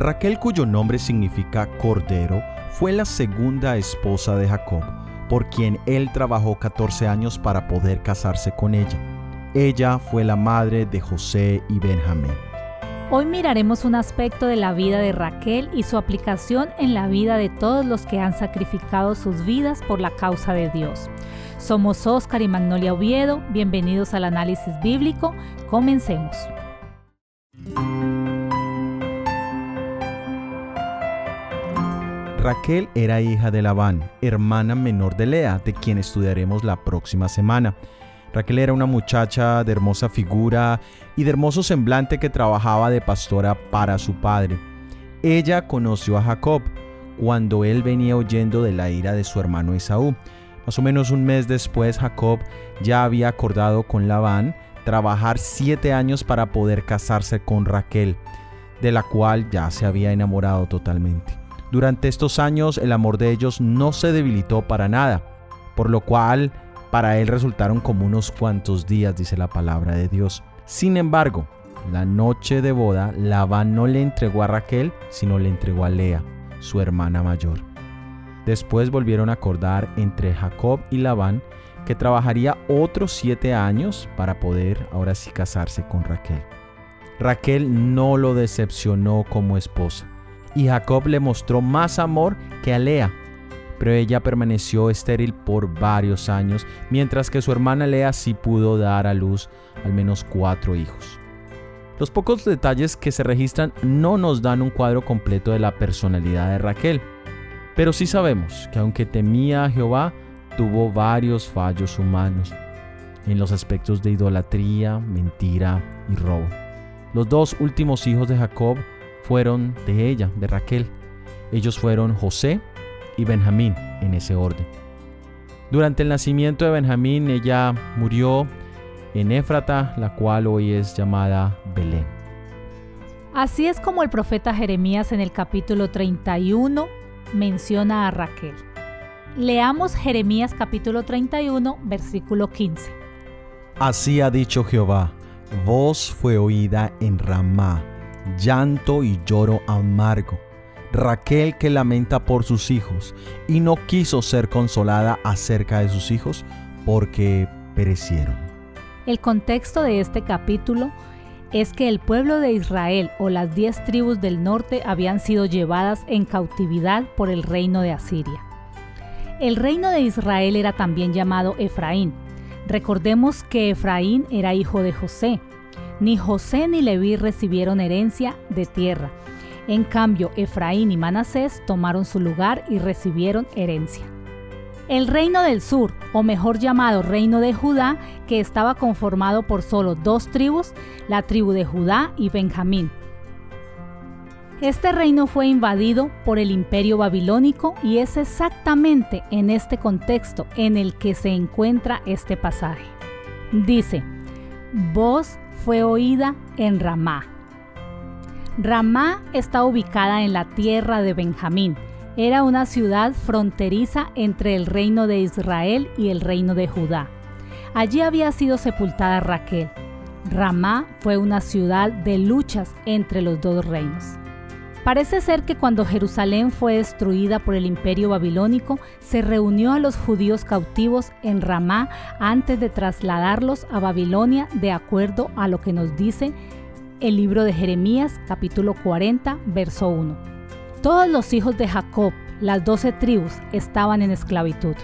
Raquel, cuyo nombre significa cordero, fue la segunda esposa de Jacob, por quien él trabajó 14 años para poder casarse con ella. Ella fue la madre de José y Benjamín. Hoy miraremos un aspecto de la vida de Raquel y su aplicación en la vida de todos los que han sacrificado sus vidas por la causa de Dios. Somos Oscar y Magnolia Oviedo, bienvenidos al análisis bíblico, comencemos. Raquel era hija de Labán, hermana menor de Lea, de quien estudiaremos la próxima semana. Raquel era una muchacha de hermosa figura y de hermoso semblante que trabajaba de pastora para su padre. Ella conoció a Jacob cuando él venía huyendo de la ira de su hermano Esaú. Más o menos un mes después, Jacob ya había acordado con Labán trabajar siete años para poder casarse con Raquel, de la cual ya se había enamorado totalmente. Durante estos años el amor de ellos no se debilitó para nada, por lo cual para él resultaron como unos cuantos días, dice la palabra de Dios. Sin embargo, la noche de boda, Labán no le entregó a Raquel, sino le entregó a Lea, su hermana mayor. Después volvieron a acordar entre Jacob y Labán que trabajaría otros siete años para poder ahora sí casarse con Raquel. Raquel no lo decepcionó como esposa y Jacob le mostró más amor que a Lea, pero ella permaneció estéril por varios años, mientras que su hermana Lea sí pudo dar a luz al menos cuatro hijos. Los pocos detalles que se registran no nos dan un cuadro completo de la personalidad de Raquel, pero sí sabemos que aunque temía a Jehová, tuvo varios fallos humanos en los aspectos de idolatría, mentira y robo. Los dos últimos hijos de Jacob fueron de ella, de Raquel. Ellos fueron José y Benjamín en ese orden. Durante el nacimiento de Benjamín ella murió en Éfrata, la cual hoy es llamada Belén. Así es como el profeta Jeremías en el capítulo 31 menciona a Raquel. Leamos Jeremías capítulo 31, versículo 15. Así ha dicho Jehová, voz fue oída en Ramá llanto y lloro amargo. Raquel que lamenta por sus hijos y no quiso ser consolada acerca de sus hijos porque perecieron. El contexto de este capítulo es que el pueblo de Israel o las diez tribus del norte habían sido llevadas en cautividad por el reino de Asiria. El reino de Israel era también llamado Efraín. Recordemos que Efraín era hijo de José, ni José ni Leví recibieron herencia de tierra. En cambio, Efraín y Manasés tomaron su lugar y recibieron herencia. El reino del sur, o mejor llamado reino de Judá, que estaba conformado por solo dos tribus, la tribu de Judá y Benjamín. Este reino fue invadido por el imperio babilónico y es exactamente en este contexto en el que se encuentra este pasaje. Dice, vos fue oída en Ramá. Ramá está ubicada en la tierra de Benjamín. Era una ciudad fronteriza entre el reino de Israel y el reino de Judá. Allí había sido sepultada Raquel. Ramá fue una ciudad de luchas entre los dos reinos. Parece ser que cuando Jerusalén fue destruida por el imperio babilónico, se reunió a los judíos cautivos en Ramá antes de trasladarlos a Babilonia de acuerdo a lo que nos dice el libro de Jeremías capítulo 40 verso 1. Todos los hijos de Jacob, las doce tribus, estaban en esclavitud.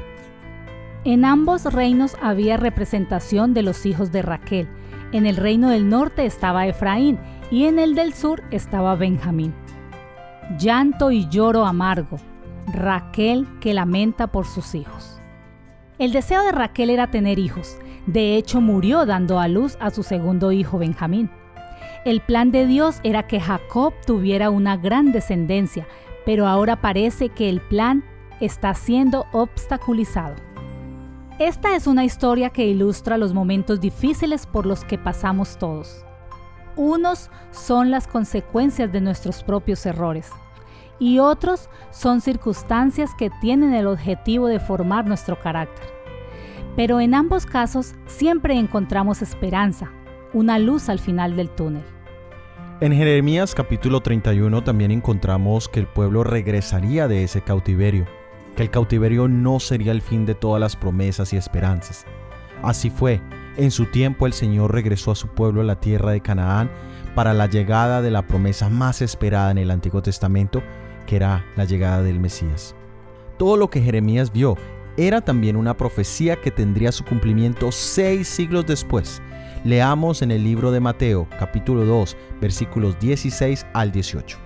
En ambos reinos había representación de los hijos de Raquel. En el reino del norte estaba Efraín y en el del sur estaba Benjamín llanto y lloro amargo, Raquel que lamenta por sus hijos. El deseo de Raquel era tener hijos, de hecho murió dando a luz a su segundo hijo Benjamín. El plan de Dios era que Jacob tuviera una gran descendencia, pero ahora parece que el plan está siendo obstaculizado. Esta es una historia que ilustra los momentos difíciles por los que pasamos todos. Unos son las consecuencias de nuestros propios errores y otros son circunstancias que tienen el objetivo de formar nuestro carácter. Pero en ambos casos siempre encontramos esperanza, una luz al final del túnel. En Jeremías capítulo 31 también encontramos que el pueblo regresaría de ese cautiverio, que el cautiverio no sería el fin de todas las promesas y esperanzas. Así fue, en su tiempo el Señor regresó a su pueblo a la tierra de Canaán para la llegada de la promesa más esperada en el Antiguo Testamento, que era la llegada del Mesías. Todo lo que Jeremías vio era también una profecía que tendría su cumplimiento seis siglos después, Leamos en el libro de Mateo, capítulo 2, versículos 16 al 18.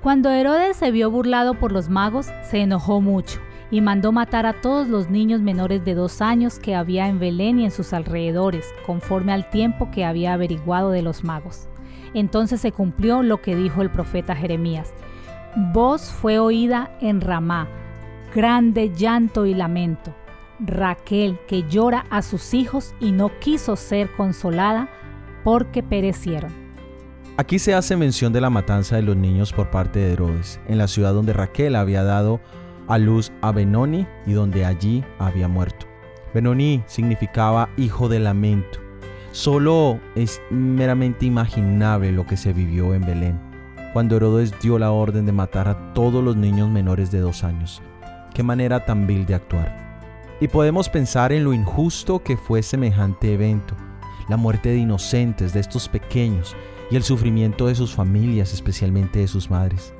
Cuando Herodes se vio burlado por los magos, se enojó mucho y mandó matar a todos los niños menores de dos años que había en Belén y en sus alrededores, conforme al tiempo que había averiguado de los magos. Entonces se cumplió lo que dijo el profeta Jeremías. Voz fue oída en Ramá, grande llanto y lamento Raquel que llora a sus hijos y no quiso ser consolada porque perecieron. Aquí se hace mención de la matanza de los niños por parte de Herodes, en la ciudad donde Raquel había dado a luz a Benoni y donde allí había muerto. Benoni significaba hijo de lamento. Solo es meramente imaginable lo que se vivió en Belén, cuando Herodes dio la orden de matar a todos los niños menores de dos años. Qué manera tan vil de actuar. Y podemos pensar en lo injusto que fue semejante evento, la muerte de inocentes, de estos pequeños, y el sufrimiento de sus familias, especialmente de sus madres.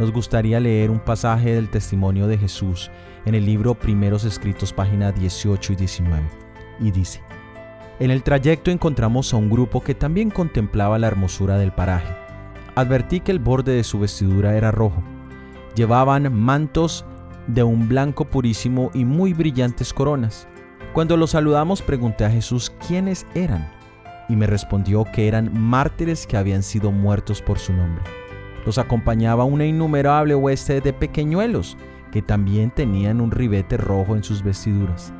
Nos gustaría leer un pasaje del testimonio de Jesús en el libro Primeros Escritos, páginas 18 y 19, y dice, En el trayecto encontramos a un grupo que también contemplaba la hermosura del paraje. Advertí que el borde de su vestidura era rojo. Llevaban mantos de un blanco purísimo y muy brillantes coronas. Cuando los saludamos pregunté a Jesús quiénes eran, y me respondió que eran mártires que habían sido muertos por su nombre. Los acompañaba una innumerable hueste de pequeñuelos, que también tenían un ribete rojo en sus vestiduras.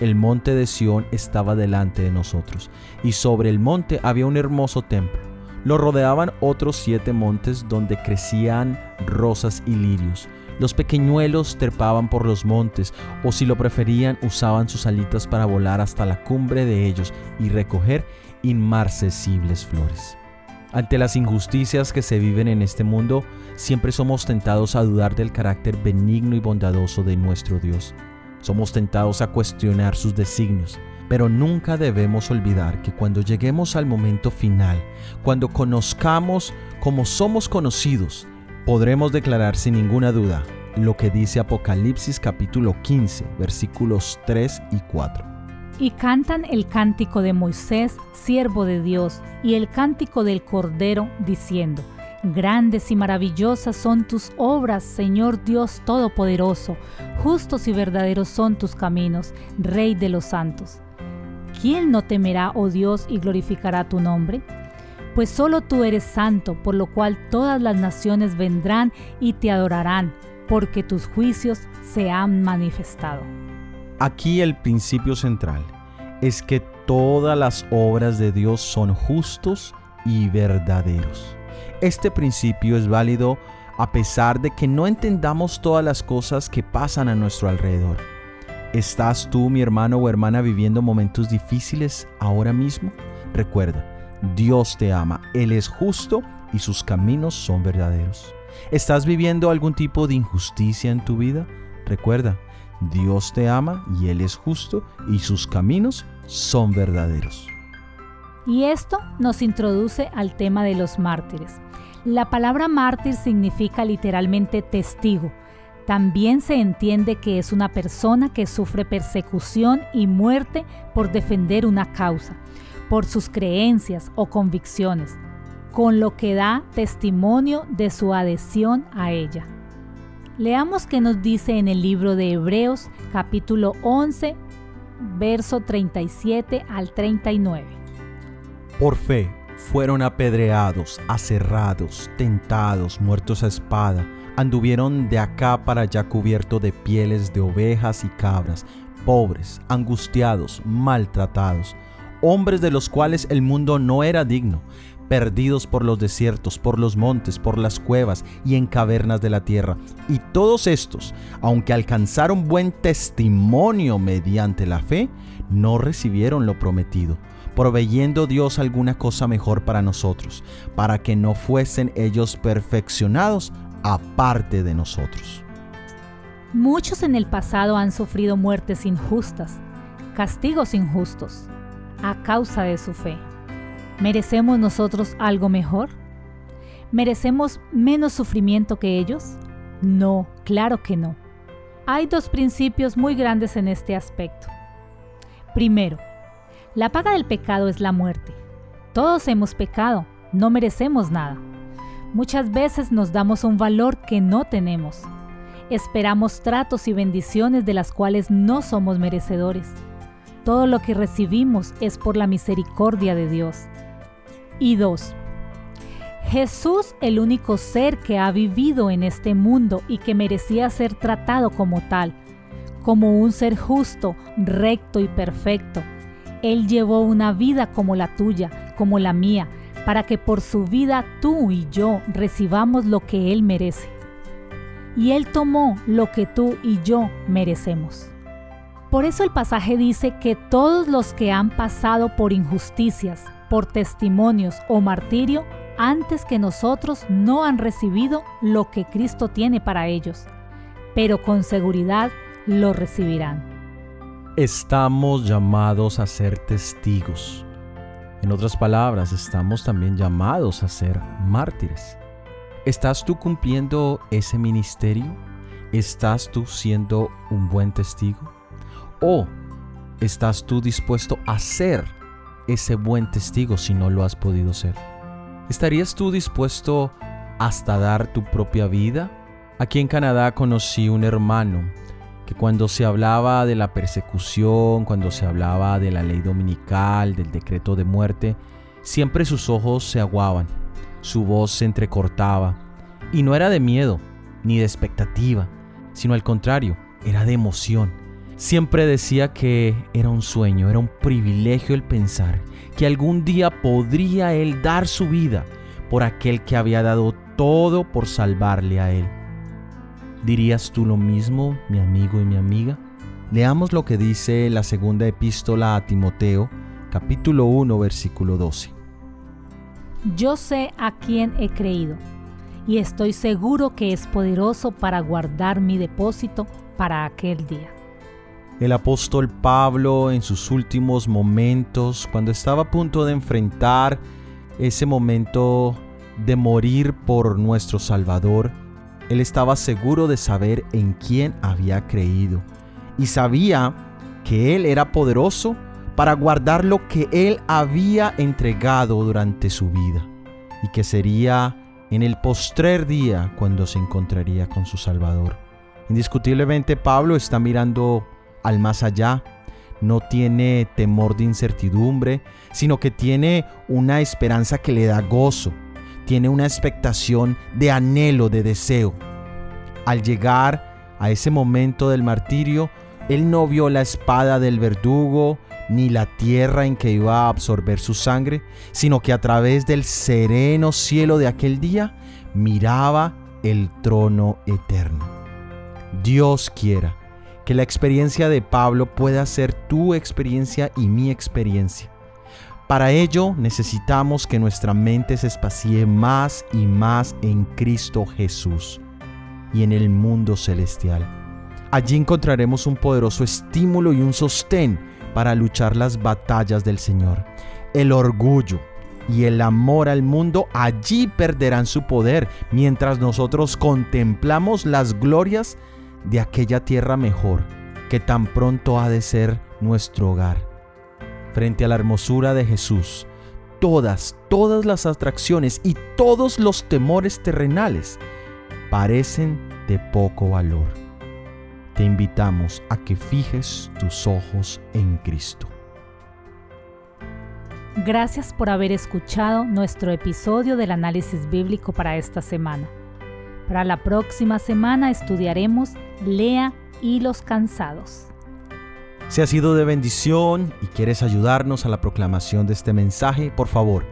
El monte de Sión estaba delante de nosotros, y sobre el monte había un hermoso templo. Lo rodeaban otros siete montes donde crecían rosas y lirios, los pequeñuelos trepaban por los montes, o si lo preferían, usaban sus alitas para volar hasta la cumbre de ellos y recoger inmarcesibles flores. Ante las injusticias que se viven en este mundo, siempre somos tentados a dudar del carácter benigno y bondadoso de nuestro Dios. Somos tentados a cuestionar sus designios, pero nunca debemos olvidar que cuando lleguemos al momento final, cuando conozcamos como somos conocidos, podremos declarar sin ninguna duda lo que dice Apocalipsis capítulo 15, versículos 3 y 4. Y cantan el cántico de Moisés, siervo de Dios, y el cántico del Cordero, diciendo, Grandes y maravillosas son tus obras, Señor Dios Todopoderoso, justos y verdaderos son tus caminos, Rey de los santos. ¿Quién no temerá, oh Dios, y glorificará tu nombre? pues solo tú eres santo, por lo cual todas las naciones vendrán y te adorarán, porque tus juicios se han manifestado. Aquí el principio central es que todas las obras de Dios son justos y verdaderos. Este principio es válido a pesar de que no entendamos todas las cosas que pasan a nuestro alrededor. ¿Estás tú, mi hermano o hermana, viviendo momentos difíciles ahora mismo? Recuerda, Dios te ama, Él es justo y sus caminos son verdaderos. ¿Estás viviendo algún tipo de injusticia en tu vida? Recuerda, Dios te ama y Él es justo y sus caminos son verdaderos. Y esto nos introduce al tema de los mártires. La palabra mártir significa literalmente testigo. También se entiende que es una persona que sufre persecución y muerte por defender una causa por sus creencias o convicciones, con lo que da testimonio de su adhesión a ella. Leamos qué nos dice en el libro de Hebreos capítulo 11, verso 37 al 39. Por fe fueron apedreados, aserrados, tentados, muertos a espada, anduvieron de acá para allá cubierto de pieles de ovejas y cabras, pobres, angustiados, maltratados hombres de los cuales el mundo no era digno, perdidos por los desiertos, por los montes, por las cuevas y en cavernas de la tierra. Y todos estos, aunque alcanzaron buen testimonio mediante la fe, no recibieron lo prometido, proveyendo Dios alguna cosa mejor para nosotros, para que no fuesen ellos perfeccionados aparte de nosotros. Muchos en el pasado han sufrido muertes injustas, castigos injustos, a causa de su fe. ¿Merecemos nosotros algo mejor? ¿Merecemos menos sufrimiento que ellos? No, claro que no. Hay dos principios muy grandes en este aspecto. Primero, la paga del pecado es la muerte. Todos hemos pecado, no merecemos nada. Muchas veces nos damos un valor que no tenemos. Esperamos tratos y bendiciones de las cuales no somos merecedores. Todo lo que recibimos es por la misericordia de Dios. Y dos, Jesús, el único ser que ha vivido en este mundo y que merecía ser tratado como tal, como un ser justo, recto y perfecto. Él llevó una vida como la tuya, como la mía, para que por su vida tú y yo recibamos lo que Él merece. Y Él tomó lo que tú y yo merecemos. Por eso el pasaje dice que todos los que han pasado por injusticias, por testimonios o martirio, antes que nosotros no han recibido lo que Cristo tiene para ellos, pero con seguridad lo recibirán. Estamos llamados a ser testigos. En otras palabras, estamos también llamados a ser mártires. ¿Estás tú cumpliendo ese ministerio? ¿Estás tú siendo un buen testigo? ¿O estás tú dispuesto a ser ese buen testigo si no lo has podido ser? ¿Estarías tú dispuesto hasta dar tu propia vida? Aquí en Canadá conocí un hermano que cuando se hablaba de la persecución, cuando se hablaba de la ley dominical, del decreto de muerte, siempre sus ojos se aguaban, su voz se entrecortaba, y no era de miedo ni de expectativa, sino al contrario, era de emoción. Siempre decía que era un sueño, era un privilegio el pensar que algún día podría él dar su vida por aquel que había dado todo por salvarle a él. ¿Dirías tú lo mismo, mi amigo y mi amiga? Leamos lo que dice la segunda epístola a Timoteo, capítulo 1, versículo 12. Yo sé a quién he creído y estoy seguro que es poderoso para guardar mi depósito para aquel día. El apóstol Pablo en sus últimos momentos, cuando estaba a punto de enfrentar ese momento de morir por nuestro Salvador, él estaba seguro de saber en quién había creído y sabía que Él era poderoso para guardar lo que Él había entregado durante su vida y que sería en el postrer día cuando se encontraría con su Salvador. Indiscutiblemente Pablo está mirando al más allá, no tiene temor de incertidumbre, sino que tiene una esperanza que le da gozo, tiene una expectación de anhelo, de deseo. Al llegar a ese momento del martirio, él no vio la espada del verdugo ni la tierra en que iba a absorber su sangre, sino que a través del sereno cielo de aquel día miraba el trono eterno. Dios quiera que la experiencia de Pablo pueda ser tu experiencia y mi experiencia. Para ello necesitamos que nuestra mente se espacie más y más en Cristo Jesús y en el mundo celestial. Allí encontraremos un poderoso estímulo y un sostén para luchar las batallas del Señor. El orgullo y el amor al mundo allí perderán su poder mientras nosotros contemplamos las glorias de aquella tierra mejor que tan pronto ha de ser nuestro hogar. Frente a la hermosura de Jesús, todas, todas las atracciones y todos los temores terrenales parecen de poco valor. Te invitamos a que fijes tus ojos en Cristo. Gracias por haber escuchado nuestro episodio del análisis bíblico para esta semana. Para la próxima semana estudiaremos Lea y los cansados. Si ha sido de bendición y quieres ayudarnos a la proclamación de este mensaje, por favor,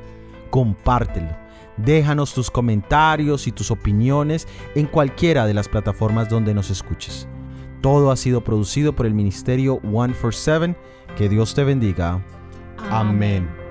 compártelo. Déjanos tus comentarios y tus opiniones en cualquiera de las plataformas donde nos escuches. Todo ha sido producido por el ministerio One for Seven. Que Dios te bendiga Amén.